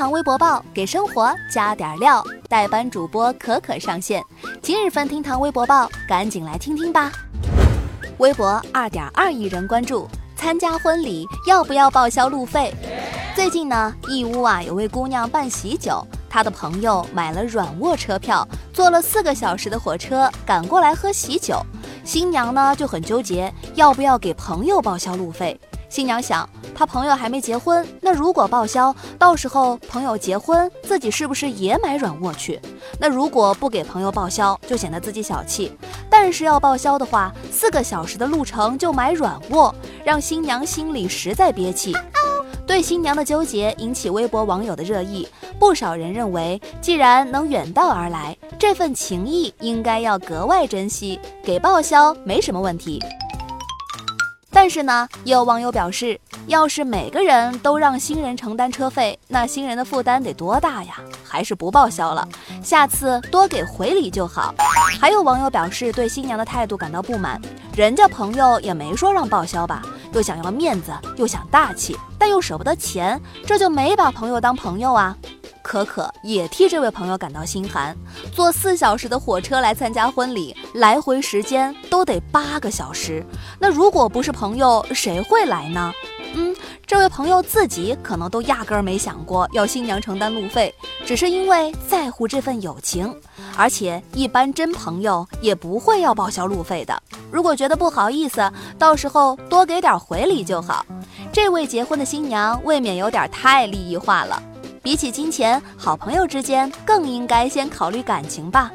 堂微博报给生活加点料，代班主播可可上线。今日份厅堂微博报，赶紧来听听吧。微博二点二亿人关注，参加婚礼要不要报销路费？最近呢，义乌啊有位姑娘办喜酒，她的朋友买了软卧车票，坐了四个小时的火车赶过来喝喜酒，新娘呢就很纠结，要不要给朋友报销路费？新娘想，她朋友还没结婚，那如果报销，到时候朋友结婚，自己是不是也买软卧去？那如果不给朋友报销，就显得自己小气；但是要报销的话，四个小时的路程就买软卧，让新娘心里实在憋气。对新娘的纠结引起微博网友的热议，不少人认为，既然能远道而来，这份情谊应该要格外珍惜，给报销没什么问题。但是呢，也有网友表示，要是每个人都让新人承担车费，那新人的负担得多大呀？还是不报销了，下次多给回礼就好。还有网友表示对新娘的态度感到不满，人家朋友也没说让报销吧，又想要面子，又想大气，但又舍不得钱，这就没把朋友当朋友啊。可可也替这位朋友感到心寒，坐四小时的火车来参加婚礼，来回时间都得八个小时。那如果不是朋友，谁会来呢？嗯，这位朋友自己可能都压根儿没想过要新娘承担路费，只是因为在乎这份友情。而且一般真朋友也不会要报销路费的。如果觉得不好意思，到时候多给点回礼就好。这位结婚的新娘未免有点太利益化了。比起金钱，好朋友之间更应该先考虑感情吧。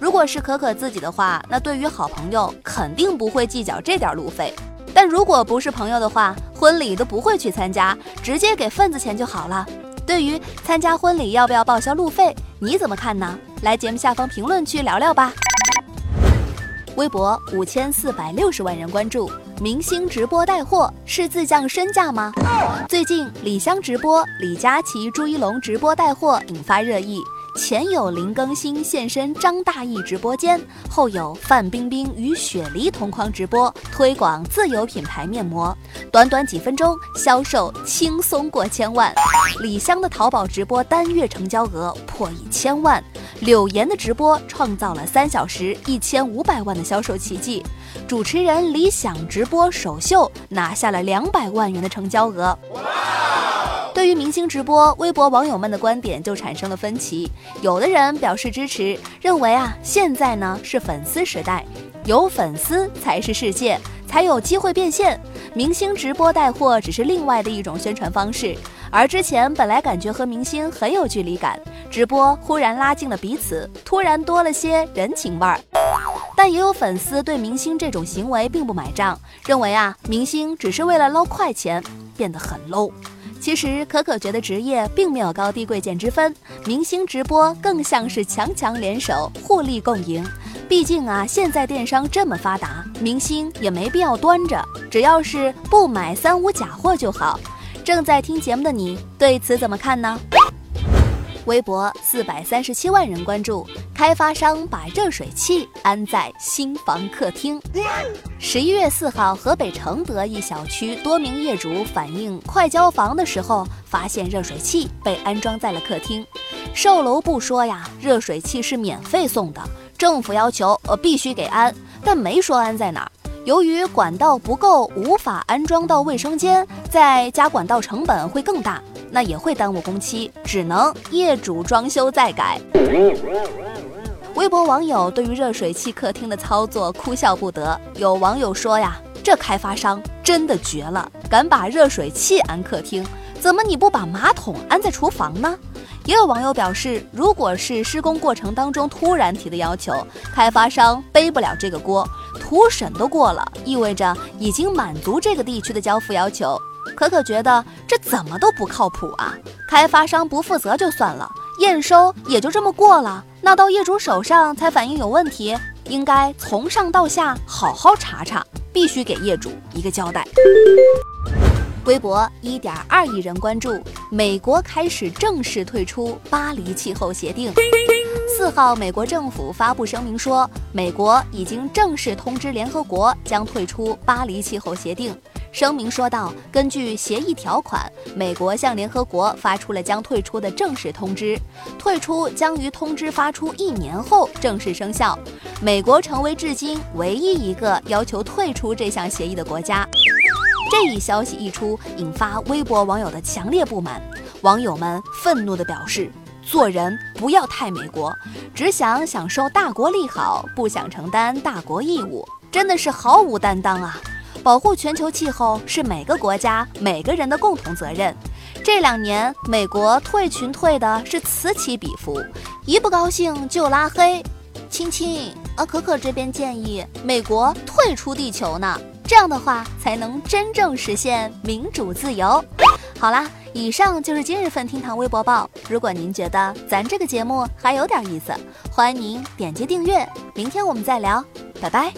如果是可可自己的话，那对于好朋友肯定不会计较这点路费。但如果不是朋友的话，婚礼都不会去参加，直接给份子钱就好了。对于参加婚礼要不要报销路费，你怎么看呢？来节目下方评论区聊聊吧。微博五千四百六十万人关注，明星直播带货是自降身价吗？最近李湘直播，李佳琦、朱一龙直播带货引发热议。前有林更新现身张大奕直播间，后有范冰冰与雪梨同框直播推广自有品牌面膜，短短几分钟销售轻松过千万。李湘的淘宝直播单月成交额破一千万，柳岩的直播创造了三小时一千五百万的销售奇迹，主持人李想直播首秀拿下了两百万元的成交额。对于明星直播，微博网友们的观点就产生了分歧。有的人表示支持，认为啊，现在呢是粉丝时代，有粉丝才是世界，才有机会变现。明星直播带货只是另外的一种宣传方式，而之前本来感觉和明星很有距离感，直播忽然拉近了彼此，突然多了些人情味儿。但也有粉丝对明星这种行为并不买账，认为啊，明星只是为了捞快钱，变得很 low。其实可可觉得职业并没有高低贵贱之分，明星直播更像是强强联手，互利共赢。毕竟啊，现在电商这么发达，明星也没必要端着，只要是不买三无假货就好。正在听节目的你，对此怎么看呢？微博四百三十七万人关注，开发商把热水器安在新房客厅。十一月四号，河北承德一小区多名业主反映，快交房的时候发现热水器被安装在了客厅。售楼部说呀，热水器是免费送的，政府要求呃必须给安，但没说安在哪儿。由于管道不够，无法安装到卫生间，再加管道成本会更大。那也会耽误工期，只能业主装修再改。微博网友对于热水器客厅的操作哭笑不得。有网友说呀，这开发商真的绝了，敢把热水器安客厅，怎么你不把马桶安在厨房呢？也有网友表示，如果是施工过程当中突然提的要求，开发商背不了这个锅，图审都过了，意味着已经满足这个地区的交付要求。可可觉得这怎么都不靠谱啊！开发商不负责就算了，验收也就这么过了，那到业主手上才反映有问题，应该从上到下好好查查，必须给业主一个交代。微博一点二亿人关注，美国开始正式退出巴黎气候协定。四号，美国政府发布声明说，美国已经正式通知联合国将退出巴黎气候协定。声明说道：“根据协议条款，美国向联合国发出了将退出的正式通知，退出将于通知发出一年后正式生效。美国成为至今唯一一个要求退出这项协议的国家。”这一消息一出，引发微博网友的强烈不满。网友们愤怒地表示：“做人不要太美国，只想享受大国利好，不想承担大国义务，真的是毫无担当啊！”保护全球气候是每个国家每个人的共同责任。这两年，美国退群退的是此起彼伏，一不高兴就拉黑。亲亲啊，可可这边建议美国退出地球呢，这样的话才能真正实现民主自由。好啦，以上就是今日份厅堂微博报。如果您觉得咱这个节目还有点意思，欢迎您点击订阅。明天我们再聊，拜拜。